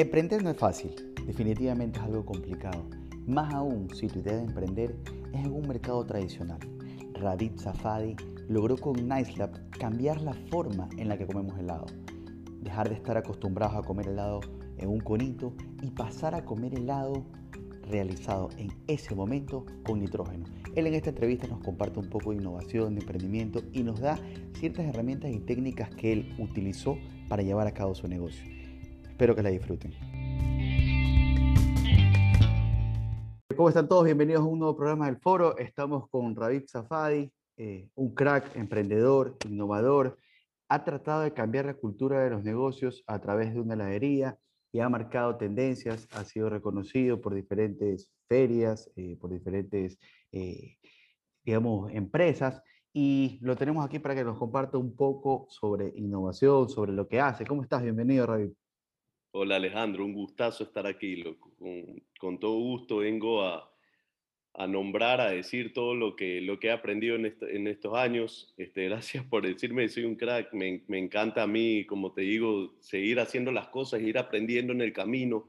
Emprender no es fácil, definitivamente es algo complicado, más aún si tu idea de emprender es en un mercado tradicional. Radit Safadi logró con NiceLab cambiar la forma en la que comemos helado, dejar de estar acostumbrados a comer helado en un conito y pasar a comer helado realizado en ese momento con nitrógeno. Él en esta entrevista nos comparte un poco de innovación, de emprendimiento y nos da ciertas herramientas y técnicas que él utilizó para llevar a cabo su negocio. Espero que la disfruten. ¿Cómo están todos? Bienvenidos a un nuevo programa del foro. Estamos con Ravid Safadi, eh, un crack, emprendedor, innovador. Ha tratado de cambiar la cultura de los negocios a través de una heladería y ha marcado tendencias, ha sido reconocido por diferentes ferias, eh, por diferentes, eh, digamos, empresas. Y lo tenemos aquí para que nos comparta un poco sobre innovación, sobre lo que hace. ¿Cómo estás? Bienvenido, Ravid. Hola Alejandro, un gustazo estar aquí. Con, todo gusto vengo a, nombrar, a decir todo lo que, lo que he aprendido en, estos años. Este, gracias por decirme, soy un crack. Me, encanta a mí, como te digo, seguir haciendo las cosas, ir aprendiendo en el camino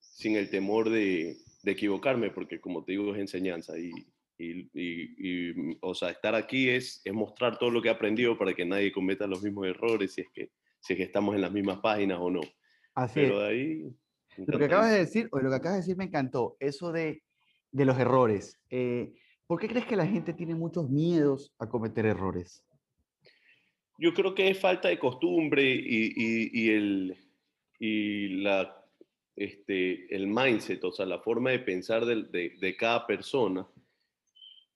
sin el temor de, equivocarme, porque como te digo, es enseñanza. Y, o sea, estar aquí es, es mostrar todo lo que he aprendido para que nadie cometa los mismos errores, si es que, si es que estamos en las mismas páginas o no. Así Pero ahí... Lo que acabas de decir, o lo que acabas de decir me encantó, eso de, de los errores. Eh, ¿Por qué crees que la gente tiene muchos miedos a cometer errores? Yo creo que es falta de costumbre y, y, y el, y la, este, el mindset, o sea, la forma de pensar de, de, de cada persona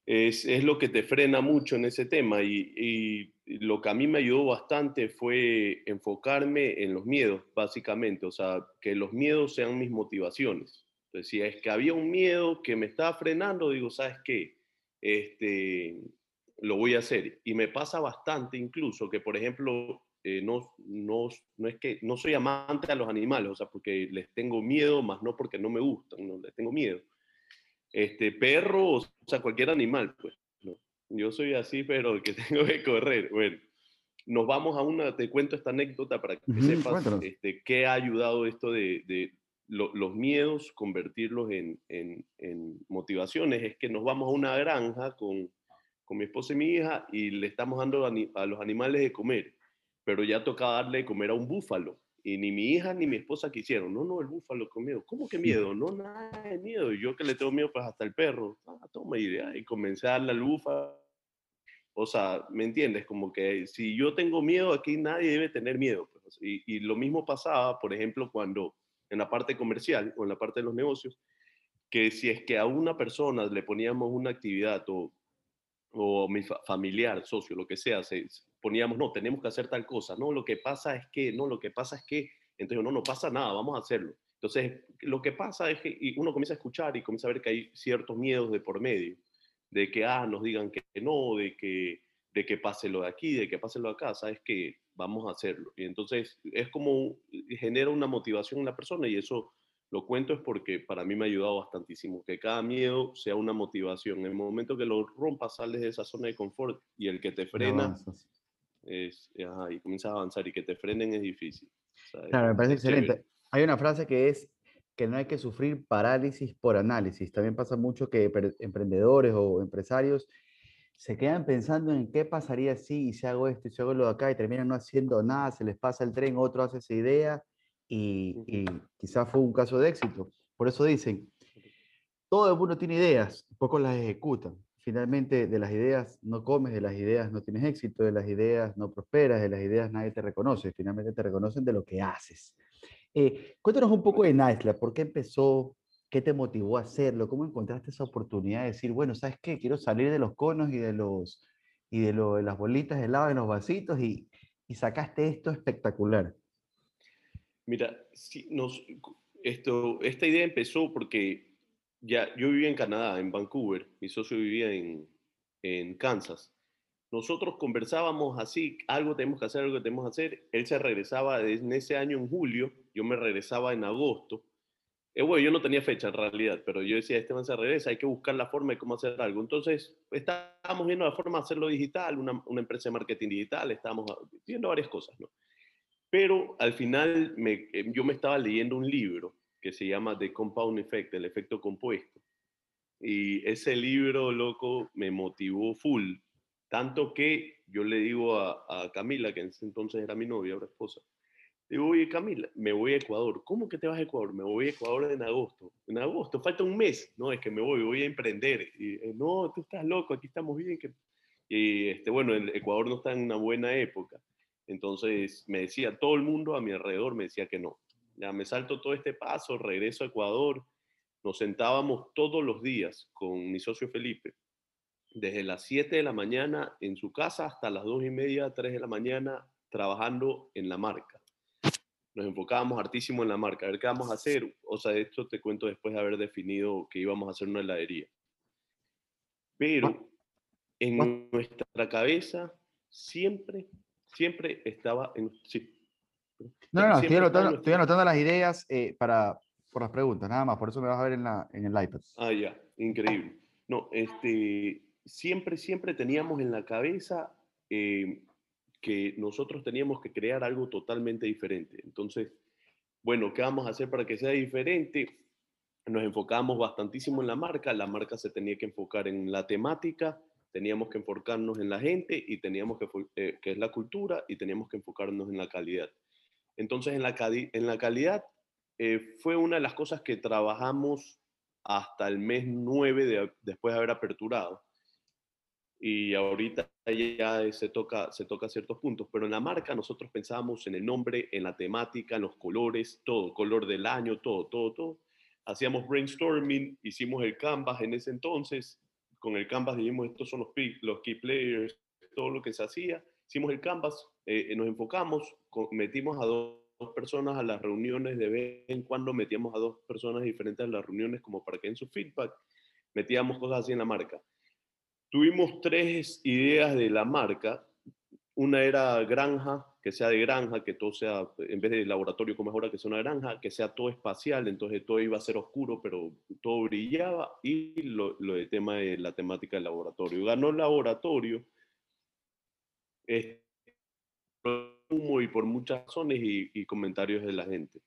es, es, lo que te frena mucho en ese tema y, lo que a mí me ayudó bastante fue enfocarme en los miedos, básicamente, o sea, que los miedos sean mis motivaciones. Entonces, si es que había un miedo que me estaba frenando, digo, ¿sabes qué? Este, lo voy a hacer. Y me pasa bastante incluso que, por ejemplo, eh, no, no, no, es que no soy amante a los animales, o sea, porque les tengo miedo, más no porque no me gustan, no les tengo miedo este, perro, o sea, cualquier animal, pues. Yo soy así, pero que tengo que correr. Bueno, nos vamos a una, te cuento esta anécdota para que sepas este, qué ha ayudado esto de, de los miedos, convertirlos en, en, en, motivaciones. Es que nos vamos a una granja con, con mi esposa y mi hija y le estamos dando a, a los animales de comer, pero ya toca darle de comer a un búfalo. Y ni mi hija ni mi esposa quisieron. No, no, el búfalo con miedo. ¿Cómo que miedo? No, nada de miedo. Y yo que le tengo miedo, pues hasta el perro. Ah, toma idea. Y comencé a darle al búfalo. O sea, ¿me entiendes? Como que si yo tengo miedo, aquí nadie debe tener miedo. Pues. Y, y lo mismo pasaba, por ejemplo, cuando en la parte comercial o en la parte de los negocios, que si es que a una persona le poníamos una actividad o, o mi familiar, socio, lo que sea, se, poníamos, no, tenemos que hacer tal cosa, no, lo que pasa es que, no, lo que pasa es que, entonces, no, no pasa nada, vamos a hacerlo. Entonces, lo que pasa es que uno comienza a escuchar y comienza a ver que hay ciertos miedos de por medio, de que, ah, nos digan que no, de que, de que pase lo de aquí, de que pase lo de acá, sabes que vamos a hacerlo. Y entonces, es como, genera una motivación en la persona y eso lo cuento es porque para mí me ha ayudado bastantísimo, que cada miedo sea una motivación. En el momento que lo rompas, sales de esa zona de confort y el que te frena es, y comienzas a avanzar y que te frenen es difícil. claro, me parece excelente. Hay una frase que es que no hay que sufrir parálisis por análisis. También pasa mucho que emprendedores o empresarios se quedan pensando en qué pasaría si, si hago esto y si hago lo de acá y terminan no haciendo nada, se les pasa el tren, otro hace esa idea y, y quizás fue un caso de éxito. Por eso dicen, todo el mundo tiene ideas, pocos las ejecutan finalmente de las ideas no comes, de las ideas no tienes éxito, de las ideas no prosperas, de las ideas nadie te reconoce, finalmente te reconocen de lo que haces. Eh, cuéntanos un poco de Naisla, ¿por qué empezó? ¿Qué te motivó a hacerlo? ¿Cómo encontraste esa oportunidad de decir, bueno, ¿sabes qué? Quiero salir de los conos y de, los, y de, lo, de las bolitas de helado en los vasitos y, y sacaste esto espectacular. Mira, si nos, esto, esta idea empezó porque ya, yo vivía en Canadá, en Vancouver, mi socio vivía en, en Kansas. Nosotros conversábamos así, algo tenemos que hacer, algo tenemos que hacer. Él se regresaba en ese año en julio, yo me regresaba en agosto. Eh, bueno, yo no tenía fecha en realidad, pero yo decía, Esteban se regresa, hay que buscar la forma de cómo hacer algo. Entonces, estábamos viendo la forma de hacerlo digital, una, una empresa de marketing digital, estábamos viendo varias cosas, ¿no? Pero al final me, eh, yo me estaba leyendo un libro que se llama The Compound Effect, el efecto compuesto. Y ese libro, loco, me motivó full. Tanto que yo le digo a, a Camila, que en ese entonces era mi novia, ahora esposa, Digo, oye, Camila, me voy a Ecuador. ¿Cómo que te vas a Ecuador? Me voy a Ecuador en agosto. En agosto, falta un mes. No, es que me voy, voy a emprender. Y, eh, no, tú estás loco, aquí estamos bien. Y este, bueno, el Ecuador no está en una buena época. Entonces me decía, todo el mundo a mi alrededor me decía que no. Ya me salto todo este paso, regreso a Ecuador. Nos sentábamos todos los días con mi socio Felipe, desde las 7 de la mañana en su casa hasta las 2 y media, 3 de la mañana, trabajando en la marca nos enfocábamos hartísimo en la marca, a ver qué vamos a hacer. O sea, esto te cuento después de haber definido que íbamos a hacer una heladería. Pero en nuestra cabeza siempre, siempre estaba en... Sí. No, no, no estoy anotando, estoy anotando, las ideas eh, para, por las preguntas, nada más, por eso me vas a ver en, la, en el iPad. Ah, ya, increíble. No, este, siempre, siempre teníamos en la cabeza eh, que nosotros teníamos que crear algo totalmente diferente. Entonces, bueno, ¿qué vamos a hacer para que sea diferente? Nos enfocamos bastantísimo en la marca, la marca se tenía que enfocar en la temática, teníamos que enfocarnos en la gente y teníamos que, eh, que es la cultura y teníamos que enfocarnos en la calidad. Entonces, en la, calidad eh, fue una de las cosas que trabajamos hasta el mes 9 de, después de haber aperturado y ahorita ya se toca, se toca ciertos puntos, pero en la marca nosotros pensábamos en el nombre, en la temática, en los colores, todo, color del año, todo, todo, todo. Hacíamos brainstorming, hicimos el canvas en ese entonces, con el canvas dijimos estos son los, los key players, todo lo que se hacía, hicimos el canvas, eh, nos enfocamos, metimos a dos, personas a las reuniones, de vez en cuando metíamos a dos personas diferentes a las reuniones como para que en su feedback metíamos cosas así en la marca Tuvimos tres ideas de la marca. Una era granja, que sea de granja, que todo sea, en vez de laboratorio como es ahora, que sea una granja, que sea todo espacial, entonces todo iba a ser oscuro, pero todo brillaba. Y lo, lo de tema de la temática del laboratorio. Ganó el laboratorio. y por muchas razones y comentarios de la gente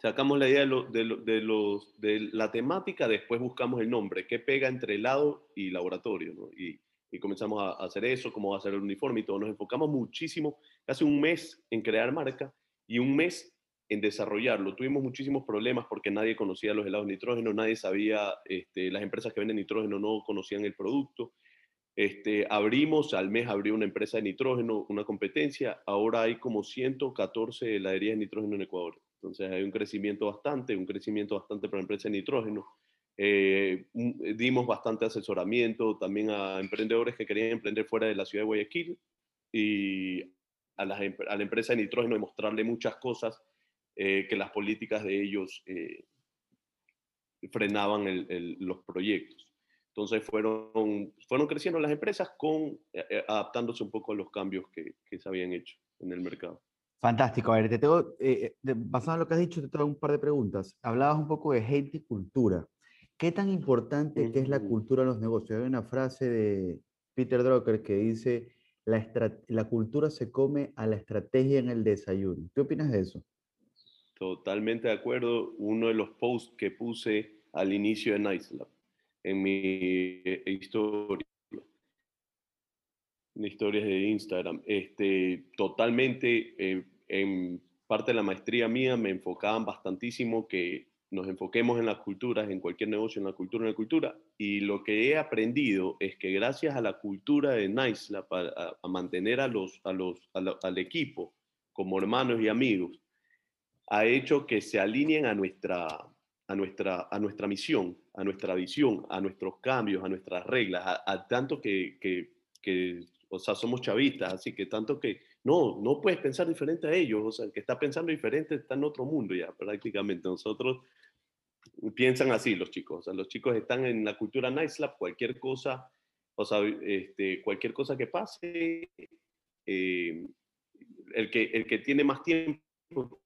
sacamos la idea de, los, la temática, después buscamos el nombre, qué pega entre helado y laboratorio, ¿no? y, y, comenzamos a, hacer eso, cómo va a ser el uniforme y todo. Nos enfocamos muchísimo, casi un mes en crear marca y un mes en desarrollarlo. Tuvimos muchísimos problemas porque nadie conocía los helados de nitrógeno, nadie sabía, este, las empresas que venden nitrógeno no conocían el producto. Este, abrimos, al mes abrió una empresa de nitrógeno, una competencia, ahora hay como 114 heladerías de nitrógeno en Ecuador. Entonces hay un crecimiento bastante, un crecimiento bastante para la empresa de nitrógeno. Eh, eh, dimos bastante asesoramiento también a emprendedores que querían emprender fuera de la ciudad de Guayaquil y a, la empresa de nitrógeno demostrarle muchas cosas eh, que las políticas de ellos frenaban los proyectos. Entonces fueron, fueron creciendo las empresas con, adaptándose un poco a los cambios que, que se habían hecho en el mercado. Fantástico. A ver, te tengo, eh, eh basado en lo que has dicho, te tengo un par de preguntas. Hablabas un poco de gente y cultura. ¿Qué tan importante es la cultura en los negocios? Hay una frase de Peter Drucker que dice, la, la cultura se come a la estrategia en el desayuno. ¿Qué opinas de eso? Totalmente de acuerdo. Uno de los posts que puse al inicio de Nice en mi eh, historia historias de Instagram. Este, totalmente, eh, en parte de la maestría mía me enfocaban bastantísimo que nos enfoquemos en las culturas, en cualquier negocio, en la cultura, en la cultura. Y lo que he aprendido es que gracias a la cultura de Nice, a, a, mantener a los, a los, al equipo como hermanos y amigos, ha hecho que se alineen a nuestra, a nuestra, a nuestra misión, a nuestra visión, a nuestros cambios, a nuestras reglas, a, tanto que, que, que o sea, somos chavistas, así que tanto que no, no puedes pensar diferente a ellos, o sea, el que está pensando diferente está en otro mundo ya, prácticamente. Nosotros piensan así los chicos, o sea, los chicos están en la cultura Nice Lab, cualquier cosa, o sea, este, cualquier cosa que pase, eh, el, que, el que tiene más tiempo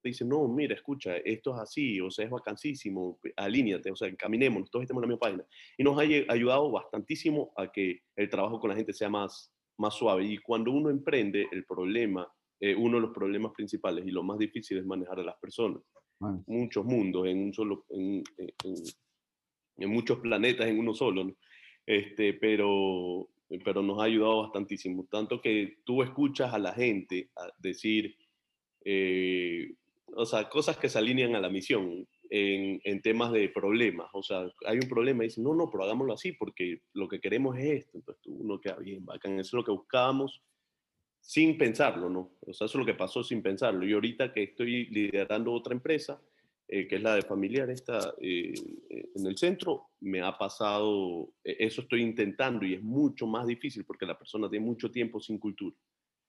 dice, no, mira, escucha, esto es así, o sea, es vacancísimo, alíñate, o sea, encaminemos, todos estemos en la misma página. Y nos ha ayudado bastantísimo a que el trabajo con la gente sea más, más suave. Y cuando uno emprende, el problema eh, uno de los problemas principales y lo más difícil es manejar a las personas. Muchos mundos en un solo, en, en, muchos planetas en uno solo, este, pero, pero nos ha ayudado bastantísimo. Tanto que tú escuchas a la gente decir, eh, o sea, cosas que se alinean a la misión en, en, temas de problemas. O sea, hay un problema y dicen, no, no, pero hagámoslo así porque lo que queremos es esto. Entonces uno queda bien, bacán. Eso es lo que buscábamos sin pensarlo, ¿no? O sea, eso es lo que pasó sin pensarlo. Y ahorita que estoy liderando otra empresa, eh, que es la de familiar, esta eh, eh, en el centro, me ha pasado, eso estoy intentando y es mucho más difícil porque la persona tiene mucho tiempo sin cultura.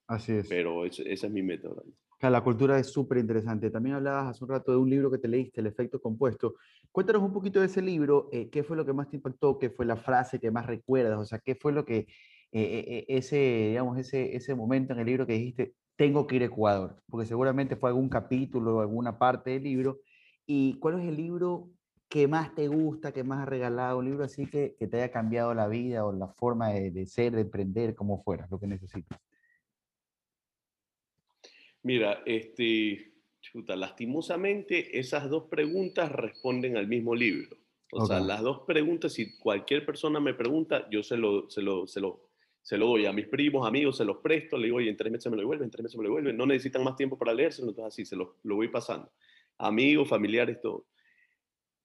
Así es. Pero esa es mi meta ahora. La cultura es súper interesante. También hablabas hace un rato de un libro que te leíste, El efecto compuesto. Cuéntanos un poquito de ese libro, qué fue lo que más te impactó, qué fue la frase que más recuerdas, o sea, qué fue lo que eh, eh, eh, ese, digamos, ese, ese momento en el libro que dijiste, tengo que ir a Ecuador? Porque seguramente fue algún capítulo o alguna parte del libro. ¿Y cuál es el libro que más te gusta, que más has regalado? Un libro así que, que te haya cambiado la vida o la forma de, de ser, de emprender, como fuera, lo que necesitas. Mira, este, chuta, lastimosamente esas dos preguntas responden al mismo libro. O sea, las dos preguntas, si cualquier persona me pregunta, yo se lo, se lo, se lo se lo doy a mis primos, amigos, se los presto, le digo, oye, en tres meses me lo devuelven, en tres meses me lo devuelven, no necesitan más tiempo para leerse, entonces así se lo, lo voy pasando. Amigos, familiares, todo.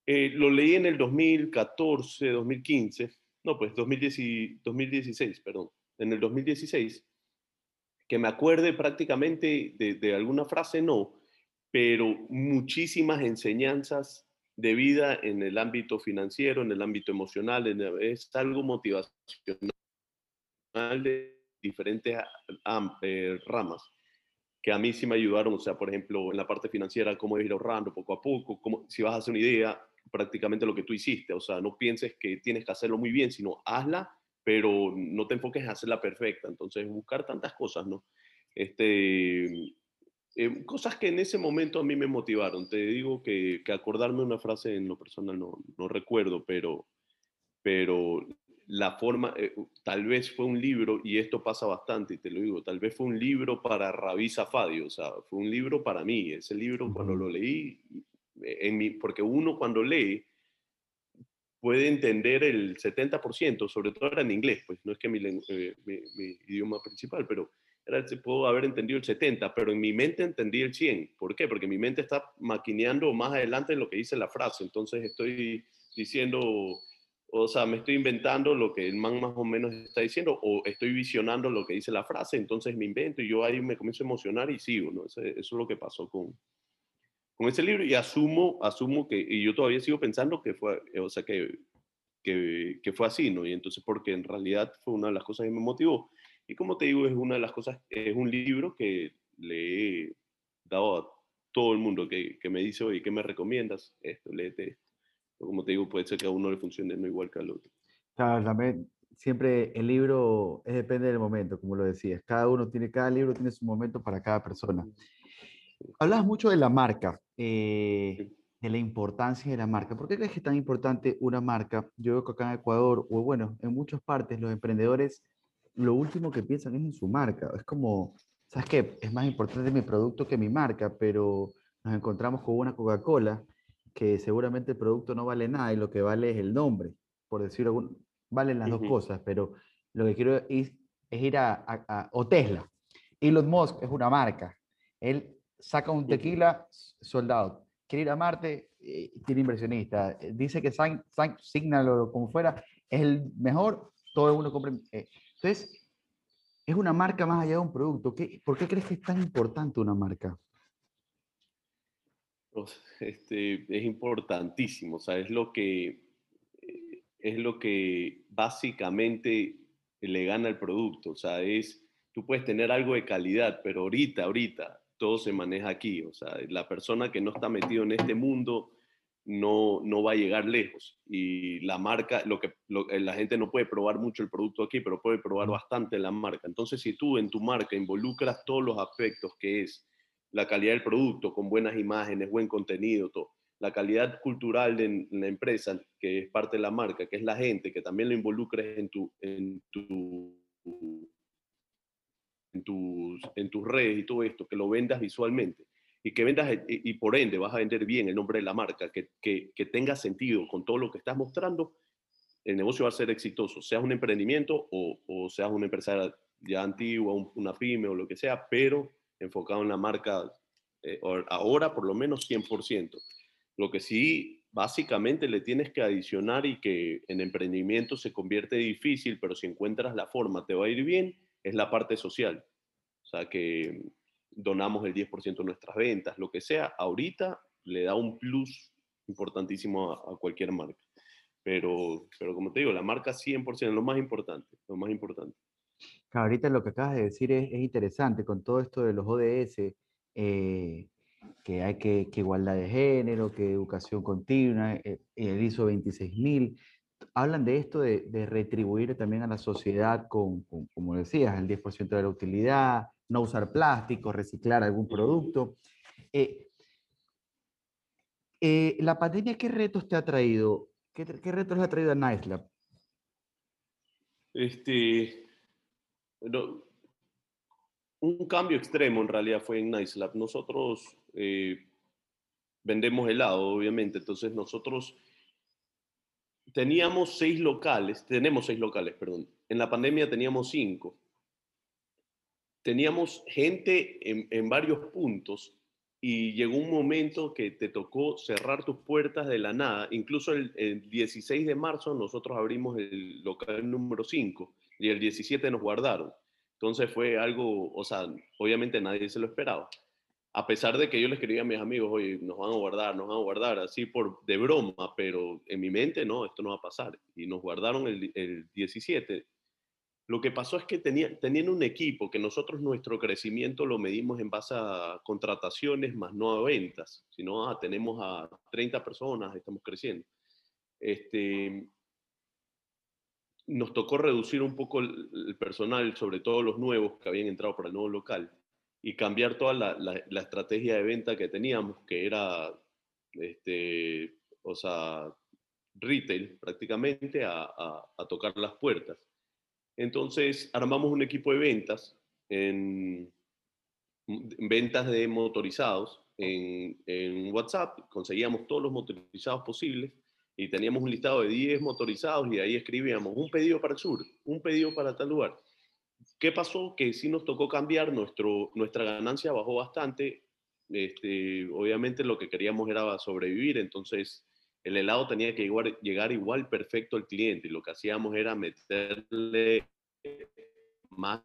Eh, lo leí en el 2014, 2015, no, pues 2010, 2016, perdón, en el 2016, que me acuerde prácticamente de, alguna frase, no, pero muchísimas enseñanzas de vida en el ámbito financiero, en el ámbito emocional, es algo motivacional de diferentes eh, ramas que a mí sí me ayudaron, o sea, por ejemplo, en la parte financiera, cómo ir ahorrando poco a poco, cómo, si vas a hacer una idea, prácticamente lo que tú hiciste, o sea, no pienses que tienes que hacerlo muy bien, sino hazla, pero no te enfoques en hacerla perfecta, entonces buscar tantas cosas, ¿no? Este, eh, cosas que en ese momento a mí me motivaron, te digo que, que acordarme una frase en lo personal no, no recuerdo, pero, pero la forma, eh, tal vez fue un libro, y esto pasa bastante, y te lo digo, tal vez fue un libro para Rabí Zafadi, o sea, fue un libro para mí, ese libro cuando lo leí, eh, en mi, porque uno cuando lee puede entender el 70%, sobre todo era en inglés, pues no es que mi, eh, mi, idioma principal, pero era, puedo haber entendido el 70, pero en mi mente entendí el 100. ¿Por qué? Porque mi mente está maquineando más adelante lo que dice la frase, entonces estoy diciendo o sea, me estoy inventando lo que el man más o menos está diciendo, o estoy visionando lo que dice la frase, entonces me invento y yo ahí me comienzo a emocionar y sigo, ¿no? Eso, es lo que pasó con, con ese libro y asumo, asumo que, y yo todavía sigo pensando que fue, o sea, que, que, que, fue así, ¿no? Y entonces, porque en realidad fue una de las cosas que me motivó. Y como te digo, es una de las cosas, es un libro que le he dado a todo el mundo que, que me dice, oye, ¿qué me recomiendas? Esto, léete esto como te digo, puede ser que a uno le funcione no igual que al otro. Claro, también siempre el libro es, depende del momento, como lo decías. Cada uno tiene, cada libro tiene su momento para cada persona. Hablas mucho de la marca, eh, de la importancia de la marca. ¿Por qué crees que es tan importante una marca? Yo veo que acá en Ecuador, o bueno, en muchas partes, los emprendedores, lo último que piensan es en su marca. Es como, ¿sabes qué? Es más importante mi producto que mi marca, pero nos encontramos con una Coca-Cola que seguramente el producto no vale nada y lo que vale es el nombre, por decirlo, valen las dos cosas, pero lo que quiero es, ir a, o Tesla. Elon Musk es una marca. Él saca un tequila soldado. Quiere ir a Marte, eh, tiene inversionista. Dice que Signal o como fuera es el mejor, todo el mundo compra. Eh, entonces, es una marca más allá de un producto. ¿Qué, ¿Por qué crees que es tan importante una marca? este, es importantísimo, o sea, es lo que, eh, es lo que básicamente le gana el producto, o sea, es, tú puedes tener algo de calidad, pero ahorita, ahorita, todo se maneja aquí, o sea, la persona que no está metido en este mundo no, no va a llegar lejos. Y la marca, lo que eh, la gente no puede probar mucho el producto aquí, pero puede probar bastante la marca. Entonces, si tú en tu marca involucras todos los aspectos que es la calidad del producto, con buenas imágenes, buen contenido, todo. La calidad cultural de la empresa, que es parte de la marca, que es la gente, que también lo involucres en tu, en tu, en tus, en tus redes y todo esto, que lo vendas visualmente y que vendas, y, por ende vas a vender bien el nombre de la marca, que, que, que tenga sentido con todo lo que estás mostrando, el negocio va a ser exitoso, seas un emprendimiento o, o seas una empresa ya antigua, una pyme o lo que sea, pero enfocado en la marca eh, ahora por lo menos 100%. Lo que sí, básicamente le tienes que adicionar y que en emprendimiento se convierte difícil, pero si encuentras la forma te va a ir bien, es la parte social. O sea, que donamos el 10% de nuestras ventas, lo que sea, ahorita le da un plus importantísimo a, cualquier marca. Pero, pero como te digo, la marca 100% es lo más importante, lo más importante. ahorita lo que acabas de decir es, es interesante con todo esto de los ODS, eh, que hay que, igualdad de género, que educación continua, eh, el ISO 26000. Hablan de esto de, retribuir también a la sociedad con, como decías, el 10% de la utilidad, no usar plástico, reciclar algún producto. Eh, ¿La pandemia qué retos te ha traído? ¿Qué, qué retos le ha traído a NiceLab? Este, no, un cambio extremo en realidad fue en Nice Lab. Nosotros eh, vendemos helado, obviamente, entonces nosotros teníamos seis locales, tenemos seis locales, perdón. En la pandemia teníamos cinco. Teníamos gente en, varios puntos y llegó un momento que te tocó cerrar tus puertas de la nada. Incluso el, el 16 de marzo nosotros abrimos el local número 5 y el 17 nos guardaron. Entonces fue algo, o sea, obviamente nadie se lo esperaba. A pesar de que yo les quería a mis amigos, oye, nos van a guardar, nos van a guardar, así por de broma, pero en mi mente no, esto no va a pasar. Y nos guardaron el, el 17. Lo que pasó es que tenían un equipo que nosotros nuestro crecimiento lo medimos en base a contrataciones más no a ventas, sino a, tenemos a 30 personas, estamos creciendo. Este, nos tocó reducir un poco el, personal, sobre todo los nuevos que habían entrado para el nuevo local, y cambiar toda la, estrategia de venta que teníamos, que era, este, o sea, retail prácticamente, a, tocar las puertas. Entonces armamos un equipo de ventas en, ventas de motorizados en, WhatsApp, conseguíamos todos los motorizados posibles y teníamos un listado de 10 motorizados y ahí escribíamos un pedido para el sur, un pedido para tal lugar. ¿Qué pasó? Que sí nos tocó cambiar, nuestro, nuestra ganancia bajó bastante. Este, obviamente lo que queríamos era sobrevivir, entonces el helado tenía que llegar igual perfecto al cliente y lo que hacíamos era meterle más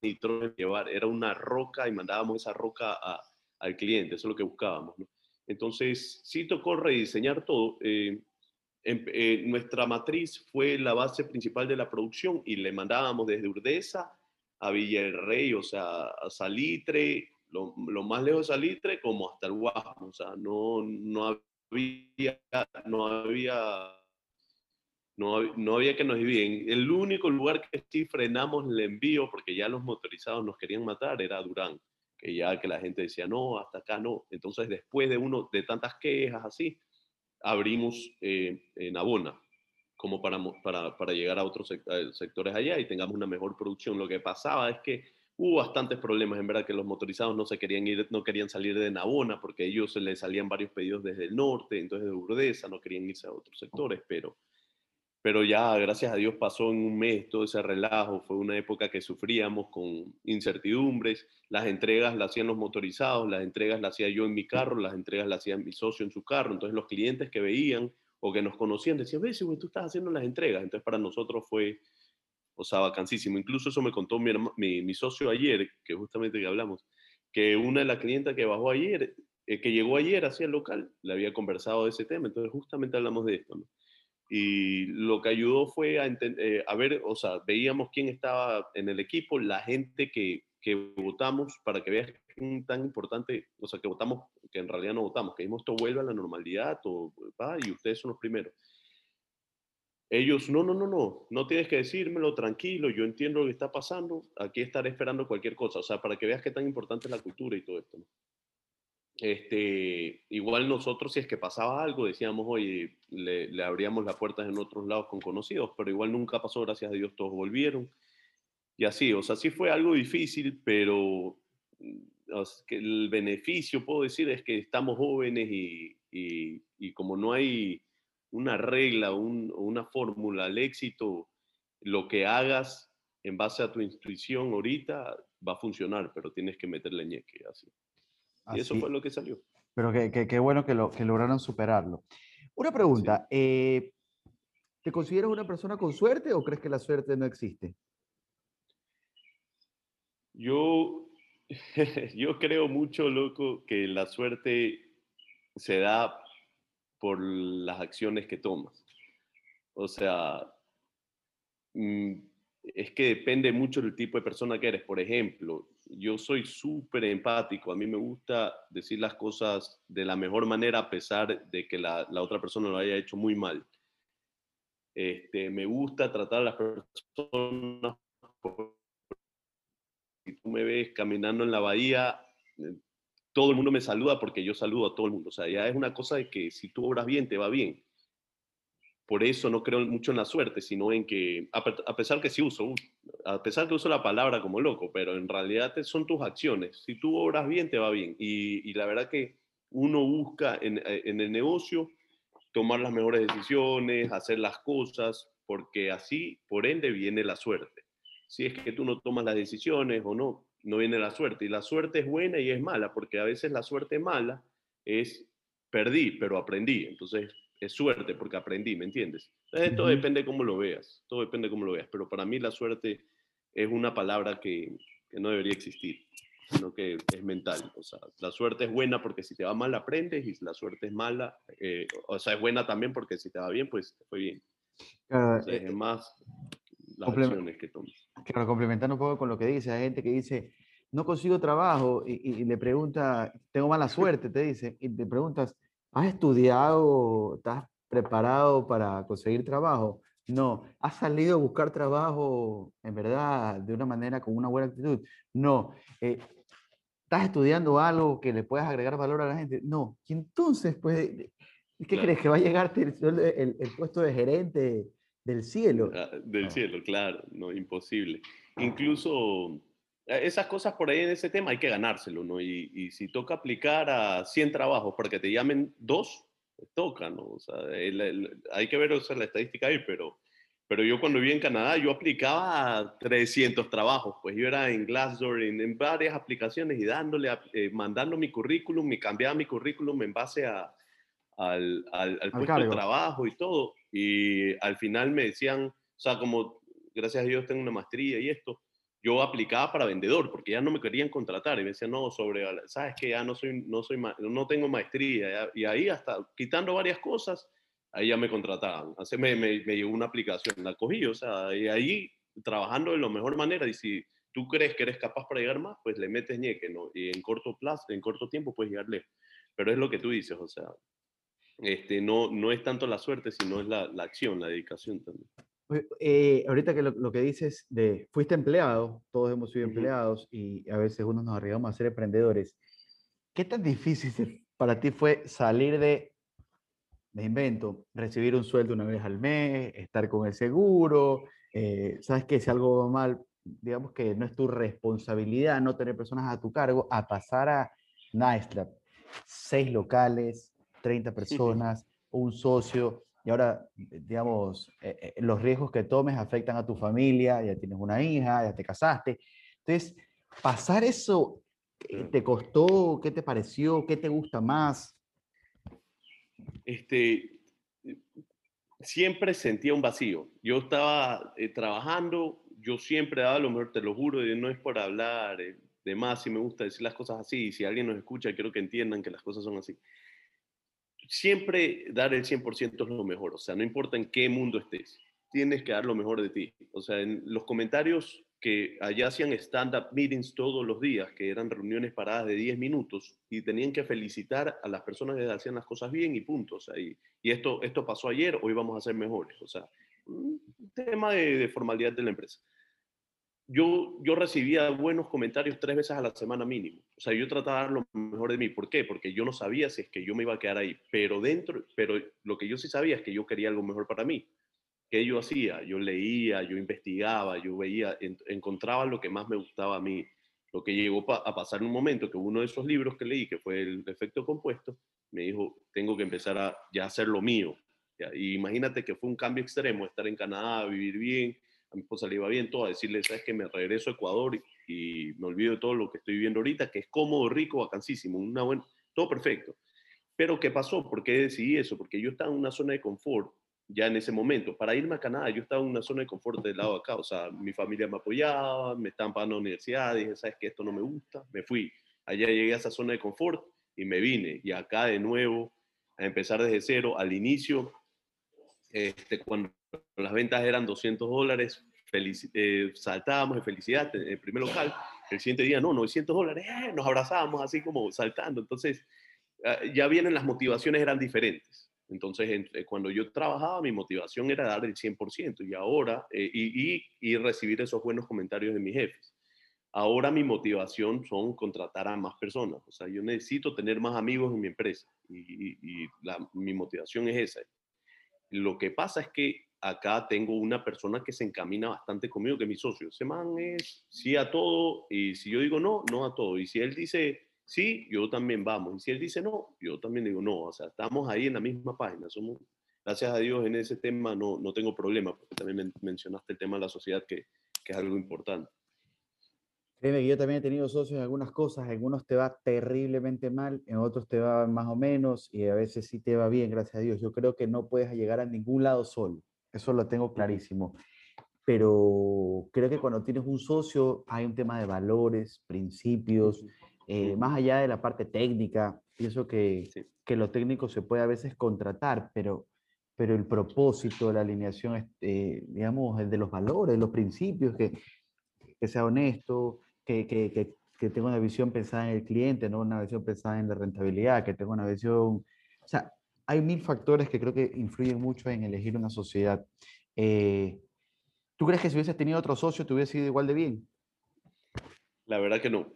nitrógeno, llevar, era una roca y mandábamos esa roca al cliente, eso es lo que buscábamos. Entonces sí tocó rediseñar todo. Eh, eh, nuestra matriz fue la base principal de la producción y le mandábamos desde Urdesa a Villarrey, o sea, a Salitre, lo, más lejos de Salitre como hasta el Guasmo, o sea, no, no había, no había, no, había que nos dividen. El único lugar que sí frenamos el envío, porque ya los motorizados nos querían matar, era Durán, que ya que la gente decía, no, hasta acá no. Entonces, después de uno, de tantas quejas así, abrimos eh, en Abona como para, para, para llegar a otros sectores allá y tengamos una mejor producción. Lo que pasaba es que hubo bastantes problemas, en verdad, que los motorizados no se querían ir, no querían salir de Navona porque ellos se les salían varios pedidos desde el norte, entonces de Urdesa no querían irse a otros sectores, pero pero ya gracias a Dios pasó en un mes todo ese relajo, fue una época que sufríamos con incertidumbres, las entregas las hacían los motorizados, las entregas las hacía yo en mi carro, las entregas las hacía mi socio en su carro, entonces los clientes que veían o que nos conocían decían, ves, tú estás haciendo las entregas, entonces para nosotros fue, o sea, vacancísimo, incluso eso me contó mi, mi, socio ayer, que justamente que hablamos, que una de las clientas que bajó ayer, eh, que llegó ayer hacia el local, le había conversado de ese tema, entonces justamente hablamos de esto, ¿no? Y lo que ayudó fue a, eh, a, ver, o sea, veíamos quién estaba en el equipo, la gente que, que votamos, para que veas tan importante, o sea, que votamos, que en realidad no votamos, que esto vuelve a la normalidad, o, y ustedes son los primeros. Ellos, no, no, no, no, no tienes que decírmelo, tranquilo, yo entiendo lo que está pasando, aquí estaré esperando cualquier cosa, o sea, para que veas qué tan importante es la cultura y todo esto. Este, igual nosotros, si es que pasaba algo, decíamos, oye, le, abríamos las puertas en otros lados con conocidos, pero igual nunca pasó, gracias a Dios, todos volvieron. y así, o sea, sí fue algo difícil, pero mm, el beneficio, puedo decir, es que estamos jóvenes y, y, como no hay una regla una fórmula al éxito, lo que hagas en base a tu intuición ahorita va a funcionar, pero tienes que meterle ñeque, así. Y eso fue lo que salió. Pero qué bueno que, lo, que lograron superarlo. Una pregunta, eh, ¿te consideras una persona con suerte o crees que la suerte no existe? Yo, yo creo mucho, loco, que la suerte se da por las acciones que tomas. O sea, mm, es que depende mucho del tipo de persona que eres. Por ejemplo, yo soy súper empático, a mí me gusta decir las cosas de la mejor manera a pesar de que la, otra persona lo haya hecho muy mal. Este, me gusta tratar a las personas. Si tú me ves caminando en la bahía, eh, todo el mundo me saluda porque yo saludo a todo el mundo. O sea, ya es una cosa de que si tú obras bien, te va bien. Por eso no creo mucho en la suerte, sino en que, a pesar que sí uso, a pesar que uso la palabra como loco, pero en realidad son tus acciones. Si tú obras bien, te va bien. Y, la verdad que uno busca en, eh, en el negocio tomar las mejores decisiones, hacer las cosas, porque así, por ende, viene la suerte. Si es que tú no tomas las decisiones o no, no viene la suerte. Y la suerte es buena y es mala, porque a veces la suerte mala es perdí, pero aprendí. Entonces es suerte porque aprendí, ¿me entiendes? Entonces, todo depende de cómo lo veas, todo depende de cómo lo veas. Pero para mí la suerte es una palabra que, que no debería existir, sino que es mental. O sea, la suerte es buena porque si te va mal aprendes y la suerte es mala, eh, o sea, es buena también porque si te va bien, pues fue bien. Claro, eh, es más las acciones que tomas. Claro, complementando un poco con lo que dice, hay gente que dice, no consigo trabajo y, le pregunta, tengo mala suerte, te dice, y te preguntas, ¿has estudiado, estás preparado para conseguir trabajo? No. ¿Has salido a buscar trabajo en verdad de una manera con una buena actitud? No. Eh, ¿Estás estudiando algo que le puedas agregar valor a la gente? No. Y entonces, pues, ¿qué crees? ¿Que va a llegarte el, el puesto de gerente del cielo. Ah, del cielo, claro, no, imposible. Incluso eh, esas cosas por ahí en ese tema hay que ganárselo, ¿no? Y, si toca aplicar a 100 trabajos para que te llamen dos, pues toca, ¿no? O sea, hay que ver o sea, la estadística ahí, pero, pero yo cuando viví en Canadá, yo aplicaba a 300 trabajos, pues yo era en Glassdoor, en, varias aplicaciones y dándole, eh, mandando mi currículum, me cambiaba mi currículum en base a, al, al, puesto de trabajo y todo. Y al final me decían, o sea, como gracias a Dios tengo una maestría y esto, yo aplicaba para vendedor porque ya no me querían contratar y me decían, no, sobre, sabes que ya no soy, no soy, no tengo maestría. Y ahí hasta quitando varias cosas, ahí ya me contrataban. Así me, me, me llegó una aplicación, la cogí, o sea, y ahí trabajando de la mejor manera y si tú crees que eres capaz para llegar más, pues le metes ñeque, ¿no? Y en corto plazo, en corto tiempo puedes llegar lejos. Pero es lo que tú dices, o sea, este, no, no es tanto la suerte, sino es la, la acción, la dedicación también. Eh, ahorita que lo, que dices de fuiste empleado, todos hemos sido empleados y a veces uno nos arriesgamos a ser emprendedores. ¿Qué tan difícil para ti fue salir de, de invento, recibir un sueldo una vez al mes, estar con el seguro? Eh, sabes que si algo va mal, digamos que no es tu responsabilidad no tener personas a tu cargo, a pasar a Nice seis locales, 30 personas, un socio, y ahora, digamos, eh, eh, los riesgos que tomes afectan a tu familia, ya tienes una hija, ya te casaste. Entonces, pasar eso, ¿te costó? ¿Qué te pareció? ¿Qué te gusta más? Este, siempre sentía un vacío. Yo estaba eh, trabajando, yo siempre daba lo mejor, te lo juro, y no es por hablar de más, si me gusta decir las cosas así, y si alguien nos escucha, quiero que entiendan que las cosas son así siempre dar el 100% es lo mejor, o sea, no importa en qué mundo estés, tienes que dar lo mejor de ti. O sea, en los comentarios que allá hacían stand-up meetings todos los días, que eran reuniones paradas de 10 minutos, y tenían que felicitar a las personas que hacían las cosas bien y punto. O sea, y, esto, esto pasó ayer, hoy vamos a ser mejores. O sea, un tema de formalidad de la empresa yo, yo recibía buenos comentarios tres veces a la semana mínimo. O sea, yo trataba de dar lo mejor de mí. ¿Por qué? Porque yo no sabía si es que yo me iba a quedar ahí. Pero dentro, pero lo que yo sí sabía es que yo quería algo mejor para mí. ¿Qué yo hacía? Yo leía, yo investigaba, yo veía, encontraba lo que más me gustaba a mí. Lo que llegó a pasar en un momento que uno de esos libros que leí, que fue el efecto compuesto, me dijo, tengo que empezar a ya hacer lo mío. Y imagínate que fue un cambio extremo, estar en Canadá, vivir bien, a mi esposa le iba bien todo, a decirle, sabes que me regreso a Ecuador y, me olvido de todo lo que estoy viviendo ahorita, que es cómodo, rico, vacancísimo, una buena, todo perfecto. Pero ¿qué pasó? ¿Por qué decidí eso? Porque yo estaba en una zona de confort ya en ese momento. Para irme a Canadá, yo estaba en una zona de confort del lado de acá. O sea, mi familia me apoyaba, me estaban pagando la universidad, dije, ¿sabes que Esto no me gusta. Me fui. Allá llegué a esa zona de confort y me vine. Y acá de nuevo, a empezar desde cero. Al inicio, este, cuando las ventas eran 200 dólares, eh, saltábamos de felicidad en el primer local. El siguiente día, no, 900 dólares, eh, nos abrazábamos así como saltando. Entonces, ah, ya vienen las motivaciones, eran diferentes. Entonces, eh, cuando yo trabajaba, mi motivación era dar el 100% y ahora, y, y, y, recibir esos buenos comentarios de mis jefes. Ahora mi motivación son contratar a más personas. O sea, yo necesito tener más amigos en mi empresa y, y la, mi motivación es esa. Lo que pasa es que acá tengo una persona que se encamina bastante conmigo, que es mi socio. Ese man es sí a todo y si yo digo no, no a todo. Y si él dice sí, yo también vamos. Y si él dice no, yo también digo no. O sea, estamos ahí en la misma página. Somos, gracias a Dios, en ese tema no, no tengo problema, porque también mencionaste el tema de la sociedad, que, que es algo importante. Créeme que yo también he tenido socios en algunas cosas, en algunos te va terriblemente mal, en otros te va más o menos y a veces sí te va bien, gracias a Dios. Yo creo que no puedes llegar a ningún lado solo, eso lo tengo clarísimo. Pero creo que cuando tienes un socio hay un tema de valores, principios, eh, más allá de la parte técnica, pienso que, que lo técnico se puede a veces contratar, pero, pero el propósito, la alineación, eh, digamos, el de los valores, los principios, que, que sea honesto, que, que, que, tenga una visión pensada en el cliente, no una visión pensada en la rentabilidad, que tenga una visión... O sea, hay mil factores que creo que influyen mucho en elegir una sociedad. Eh, ¿Tú crees que si hubieses tenido otro socio te hubiese ido igual de bien? La verdad que no.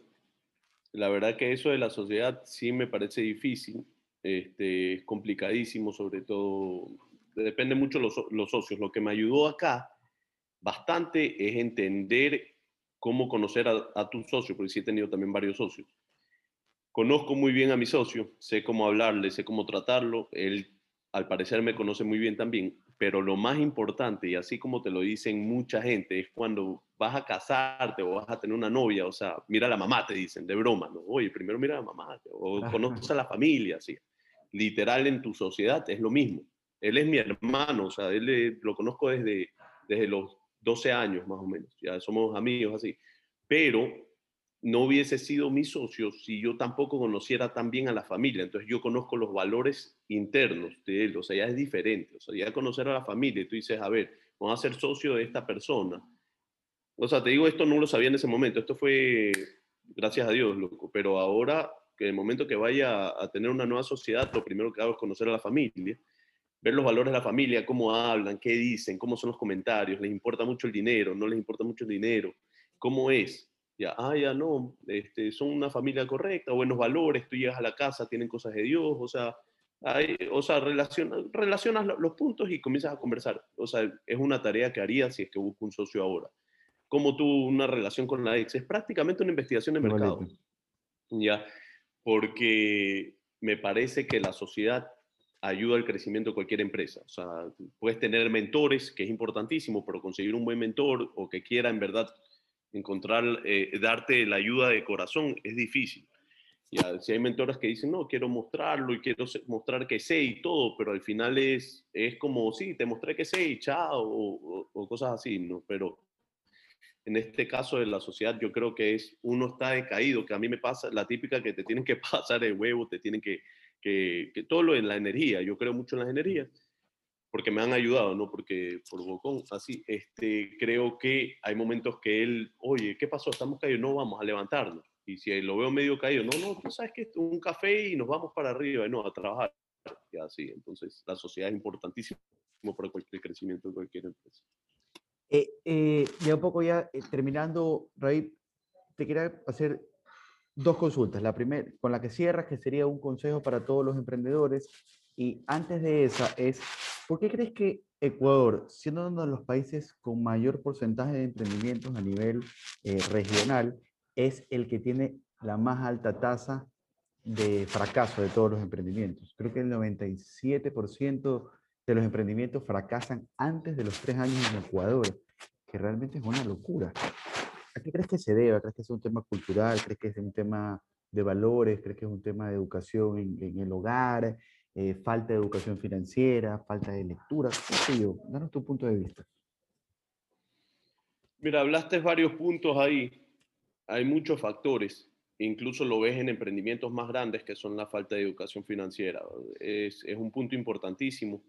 La verdad que eso de la sociedad sí me parece difícil. Este, es complicadísimo, sobre todo. Depende mucho los, los socios. Lo que me ayudó acá bastante es entender cómo conocer a, tu socio, porque sí he tenido también varios socios. Conozco muy bien a mi socio, sé cómo hablarle, sé cómo tratarlo, él al parecer me conoce muy bien también, pero lo más importante, y así como te lo dicen mucha gente, es cuando vas a casarte o vas a tener una novia, o sea, mira a la mamá, te dicen, de broma, ¿no? Oye, primero mira a la mamá, o conoces a la familia, así. Literal en tu sociedad es lo mismo. Él es mi hermano, o sea, él lo conozco desde, desde los 12 años más o menos, ya somos amigos así, pero no hubiese sido mi socio si yo tampoco conociera tan bien a la familia, entonces yo conozco los valores internos de él, o sea, ya es diferente, o sea, ya conocer a la familia y tú dices, a ver, vamos a ser socio de esta persona. O sea, te digo, esto no lo sabía en ese momento, esto fue gracias a Dios, loco, pero ahora que el momento que vaya a tener una nueva sociedad, lo primero que hago es conocer a la familia ver los valores de la familia, cómo hablan, qué dicen, cómo son los comentarios, les importa mucho el dinero, no les importa mucho el dinero, cómo es. Ya, ah, ya no, este, son una familia correcta, buenos valores, tú llegas a la casa, tienen cosas de Dios, o sea, hay, o sea relaciona, relacionas los puntos y comienzas a conversar. O sea, es una tarea que haría si es que busco un socio ahora. Como tú, una relación con la ex, es prácticamente una investigación de mercado. Ya, porque me parece que la sociedad ayuda al crecimiento de cualquier empresa. O sea, puedes tener mentores, que es importantísimo, pero conseguir un buen mentor o que quiera en verdad encontrar, eh, darte la ayuda de corazón es difícil. Ya, si hay mentores que dicen, no, quiero mostrarlo y quiero mostrar que sé y todo, pero al final es, es como, sí, te mostré que sé y chao, o, o cosas así, ¿no? Pero en este caso de la sociedad, yo creo que es, uno está decaído, que a mí me pasa la típica que te tienen que pasar el huevo, te tienen que que, todo lo en la energía, yo creo mucho en las energías, porque me han ayudado, no porque por bocón, así, este, creo que hay momentos que él, oye, ¿qué pasó? Estamos caídos, no vamos a levantarnos. Y si lo veo medio caído, no, no, tú sabes que un café y nos vamos para arriba, no, a trabajar. Y así, entonces la sociedad es importantísima para cualquier crecimiento de cualquier empresa. Eh, eh, ya un poco ya eh, terminando, Raí, te quería hacer dos consultas. La primera, con la que cierras, que sería un consejo para todos los emprendedores. Y antes de esa es, ¿por qué crees que Ecuador, siendo uno de los países con mayor porcentaje de emprendimientos a nivel eh, regional, es el que tiene la más alta tasa de fracaso de todos los emprendimientos. Creo que el 97% de los emprendimientos fracasan antes de los tres años en Ecuador, que realmente es una locura. ¿A qué crees que se debe? ¿Crees que es un tema cultural? ¿Crees que es un tema de valores? ¿Crees que es un tema de educación en, el hogar? Eh, ¿Falta de educación financiera? ¿Falta de lectura? ¿Qué sé yo? Danos tu punto de vista. Mira, hablaste varios puntos ahí. Hay muchos factores incluso lo ves en emprendimientos más grandes que son la falta de educación financiera. Es, un punto importantísimo.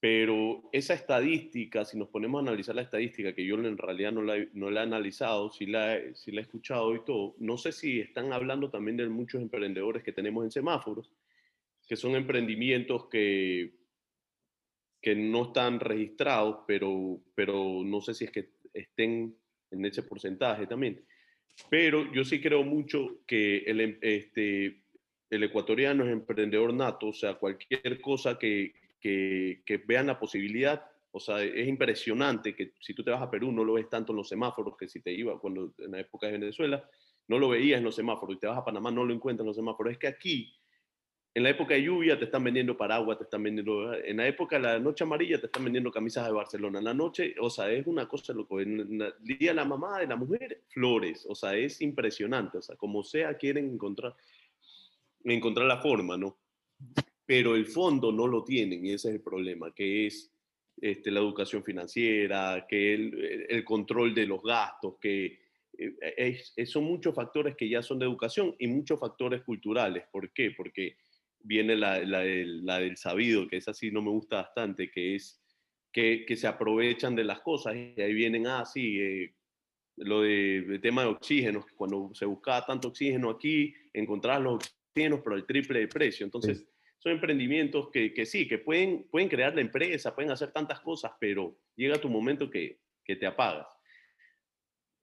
Pero esa estadística, si nos ponemos a analizar la estadística, que yo en realidad no la, no la he analizado, si la, si la he escuchado y todo, no sé si están hablando también de muchos emprendedores que tenemos en semáforos, que son emprendimientos que, que no están registrados, pero, pero no sé si es que estén en ese porcentaje también. Pero yo sí creo mucho que el, em, este, el ecuatoriano es emprendedor nato, o sea, cualquier cosa que, que, vean la posibilidad, o sea, es impresionante que si tú te vas a Perú no lo ves tanto en los semáforos que si te iba cuando en la época de Venezuela, no lo veías en los semáforos y te vas a Panamá no lo encuentras en los semáforos. Es que aquí en la época de lluvia te están vendiendo paraguas, te están vendiendo, en la época de la noche amarilla te están vendiendo camisas de Barcelona. En la noche, o sea, es una cosa loco. En el día de la mamá de la mujer, flores. O sea, es impresionante. O sea, como sea, quieren encontrar, encontrar la forma, ¿no? Pero el fondo no lo tienen y ese es el problema, que es este, la educación financiera, que el, control de los gastos, que eh, son muchos factores que ya son de educación y muchos factores culturales. ¿Por qué? Porque viene la, del, sabido, que es así, no me gusta bastante, que es que, se aprovechan de las cosas y ahí vienen, ah, sí, eh, lo de, tema de oxígeno, cuando se buscaba tanto oxígeno aquí, encontrar los oxígenos por el triple de precio. Entonces, son emprendimientos que, que, sí, que pueden, pueden crear la empresa, pueden hacer tantas cosas, pero llega tu momento que, que te apagas.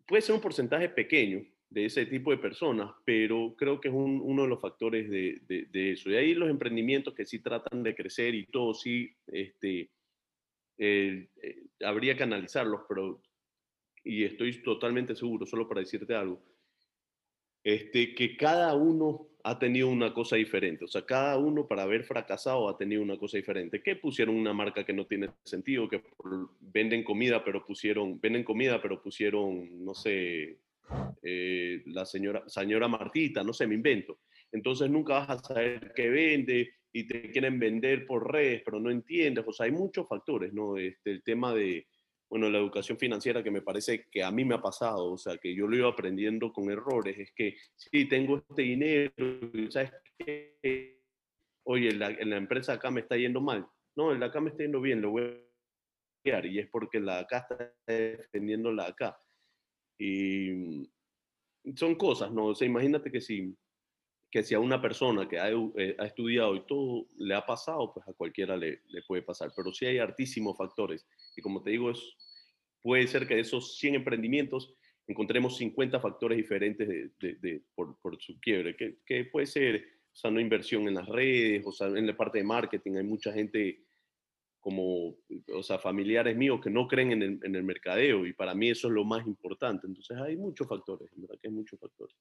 Puede ser un porcentaje pequeño, de ese tipo de personas, pero creo que es uno de los factores de, de, eso. Y ahí los emprendimientos que sí tratan de crecer y todo, sí, este, eh, habría que analizarlos, pero, y estoy totalmente seguro, solo para decirte algo, este, que cada uno ha tenido una cosa diferente. O sea, cada uno para haber fracasado ha tenido una cosa diferente. Que pusieron una marca que no tiene sentido, que venden comida, pero pusieron, venden comida, pero pusieron, no sé, eh, la señora, señora Martita, no sé, me invento. Entonces nunca vas a saber qué vende y te quieren vender por redes, pero no entiendes. O sea, hay muchos factores, ¿no? Este, el tema de, bueno, la educación financiera que me parece que a mí me ha pasado, o sea, que yo lo iba aprendiendo con errores, es que si tengo este dinero, ¿sabes qué? Oye, en la, empresa acá me está yendo mal. No, en la acá me está yendo bien, lo voy a y es porque la acá está defendiendo la acá. Y son cosas, ¿no? O sea, imagínate que si, que si a una persona que ha, eh, ha estudiado y todo le ha pasado, pues a cualquiera le, le, puede pasar. Pero sí hay hartísimos factores. Y como te digo, es, puede ser que de esos 100 emprendimientos encontremos 50 factores diferentes de, de, por, por, su quiebre, que, que, puede ser, o sea, no inversión en las redes, o sea, en la parte de marketing hay mucha gente como, o sea, familiares míos que no creen en el, en el, mercadeo y para mí eso es lo más importante. Entonces hay muchos factores, verdad que hay muchos factores.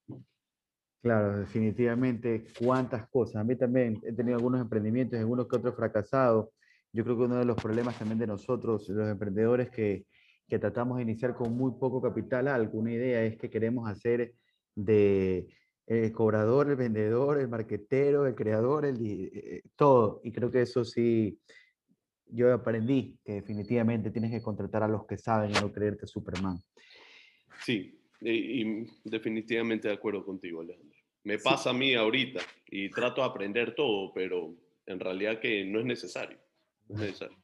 Claro, definitivamente, cuántas cosas. A mí también he tenido algunos emprendimientos, algunos que otros fracasados. Yo creo que uno de los problemas también de nosotros, los emprendedores que, que tratamos de iniciar con muy poco capital, alguna idea es que queremos hacer de el cobrador, el vendedor, el marquetero, el creador, el, eh, todo. Y creo que eso sí, yo aprendí que definitivamente tienes que contratar a los que saben y no creerte Superman. Sí, y, definitivamente de acuerdo contigo, Alejandro. Me pasa a mí ahorita y trato de aprender todo, pero en realidad que no es necesario. No es necesario.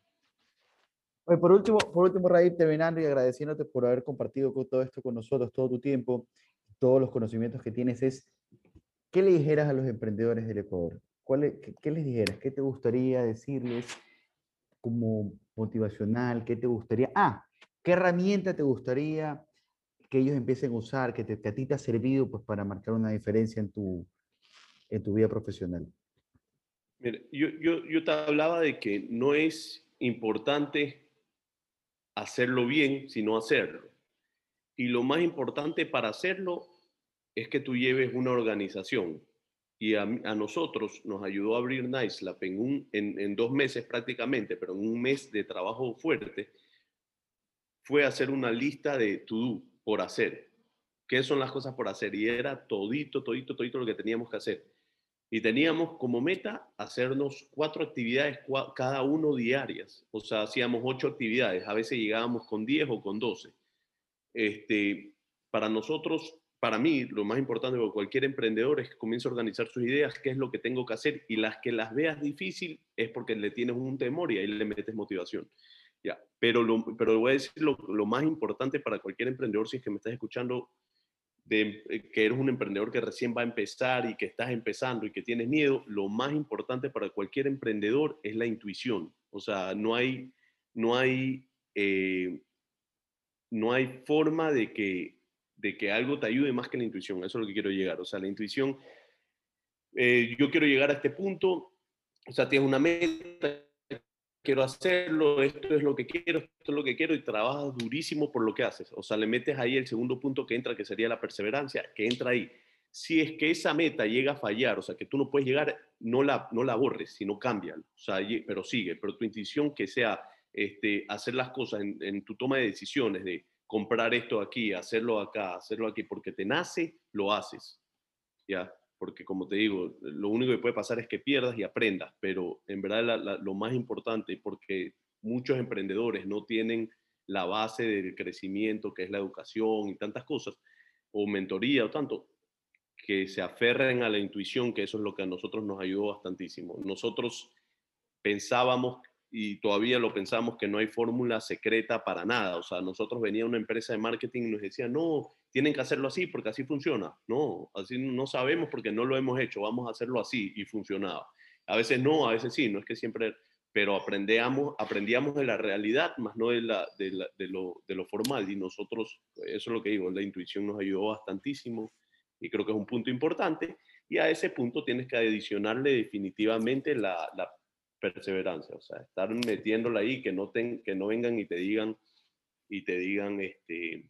por último, por último, Raíl, terminando y agradeciéndote por haber compartido con todo esto con nosotros, todo tu tiempo, todos los conocimientos que tienes, es, ¿qué le dijeras a los emprendedores del Ecuador? ¿Cuál, qué, ¿Qué les dijeras? ¿Qué te gustaría decirles? Como motivacional? ¿Qué te gustaría? Ah, ¿qué herramienta te gustaría que ellos empiecen a usar, que, te, a ti te ha servido pues, para marcar una diferencia en tu, en tu vida profesional? Mira, yo, yo, yo te hablaba de que no es importante hacerlo bien, sino hacerlo. Y lo más importante para hacerlo es que tú lleves una organización. Y a, nosotros nos ayudó a abrir NiceLab en, un, en, dos meses prácticamente, pero en un mes de trabajo fuerte, fue hacer una lista de to-do por hacer. ¿Qué son las cosas por hacer? Y era todito, todito, todito lo que teníamos que hacer. Y teníamos como meta hacernos cuatro actividades cada uno diarias. O sea, hacíamos ocho actividades. A veces llegábamos con diez o con doce. Este, para nosotros, para mí, lo más importante para cualquier emprendedor es que comience a organizar sus ideas, qué es lo que tengo que hacer. Y las que las veas difícil es porque le tienes un temor y ahí le metes motivación. Ya, pero, lo, pero voy a decir lo, lo más importante para cualquier emprendedor, si es que me estás escuchando, de eh, que eres un emprendedor que recién va a empezar y que estás empezando y que tienes miedo, lo más importante para cualquier emprendedor es la intuición. O sea, no hay, no hay, eh, no hay forma de que, de que algo te ayude más que la intuición. Eso es lo que quiero llegar. O sea, la intuición, eh, yo quiero llegar a este punto, o sea, tienes una meta, quiero hacerlo, esto es lo que quiero, esto es lo que quiero y trabajas durísimo por lo que haces. O sea, le metes ahí el segundo punto que entra, que sería la perseverancia, que entra ahí. Si es que esa meta llega a fallar, o sea, que tú no puedes llegar, no la, no la borres, sino cámbialo. O sea, pero sigue, pero tu intuición que sea este, hacer las cosas en, en tu toma de decisiones, de comprar esto aquí, hacerlo acá, hacerlo aquí, porque te nace, lo haces. ¿Ya? porque como te digo, lo único que puede pasar es que pierdas y aprendas, pero en verdad lo más importante, porque muchos emprendedores no tienen la base del crecimiento, que es la educación y tantas cosas, o mentoría o tanto, que se aferren a la intuición, que eso es lo que a nosotros nos ayudó bastantísimo. Nosotros pensábamos y todavía lo pensamos que no hay fórmula secreta para nada. O sea, nosotros venía una empresa de marketing y nos decía, no, tienen que hacerlo así porque así funciona. No, así no sabemos porque no lo hemos hecho, vamos a hacerlo así y funcionaba. A veces no, a veces sí, no es que siempre, pero aprendíamos, aprendíamos de la realidad, más no de, la, de, lo, de lo formal. Y nosotros, eso es lo que digo, la intuición nos ayudó bastantísimo y creo que es un punto importante. Y a ese punto tienes que adicionarle definitivamente la, la perseverancia, o sea, estar metiéndola ahí, que no, ten, que no vengan y te digan, y te digan, este,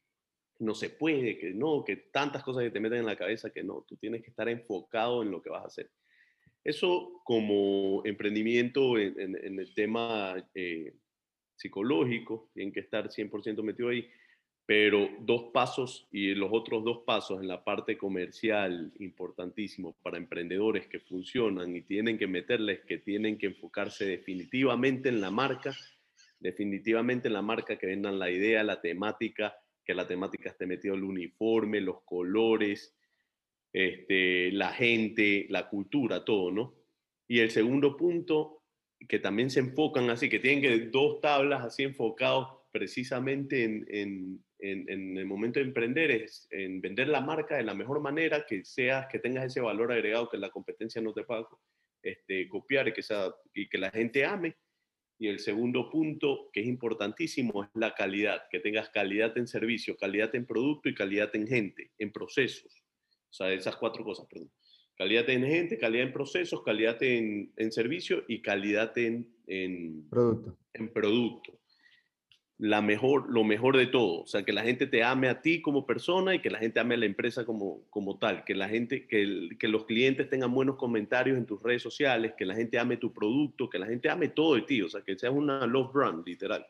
no se puede, que no, que tantas cosas que te meten en la cabeza que no, tú tienes que estar enfocado en lo que vas a hacer. Eso como emprendimiento en, el tema eh, psicológico, tienen que estar 100% metido ahí pero dos pasos y los otros dos pasos en la parte comercial importantísimos para emprendedores que funcionan y tienen que meterles que tienen que enfocarse definitivamente en la marca, definitivamente en la marca que vendan la idea, la temática, que la temática esté metido el uniforme, los colores, este, la gente, la cultura, todo, ¿no? Y el segundo punto, que también se enfocan así, que tienen que dos tablas así enfocados precisamente en, en, el momento de emprender es en vender la marca de la mejor manera, que seas, que tengas ese valor agregado que la competencia no te pueda este, copiar y que, sea, y que la gente ame. Y el segundo punto, que es importantísimo, es la calidad, que tengas calidad en servicio, calidad en producto y calidad en gente, en procesos. O sea, esas cuatro cosas, perdón. Calidad en gente, calidad en procesos, calidad en, en servicio y calidad en, en, producto. en producto la mejor, lo mejor de todo. O sea, que la gente te ame a ti como persona y que la gente ame a la empresa como, como tal. Que la gente, que, que los clientes tengan buenos comentarios en tus redes sociales, que la gente ame tu producto, que la gente ame todo de ti. O sea, que seas una love brand, literal.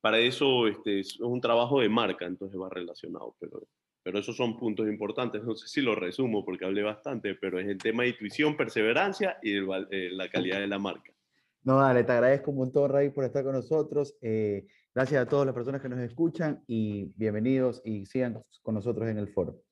Para eso este, es un trabajo de marca, entonces va relacionado. Pero, pero esos son puntos importantes. No sé si lo resumo porque hablé bastante, pero es el tema de intuición, perseverancia y eh, la calidad de la marca. No, dale, te agradezco un montón, Ray, por estar con nosotros. Eh, gracias a todas las personas que nos escuchan y bienvenidos y sigan con nosotros en el foro.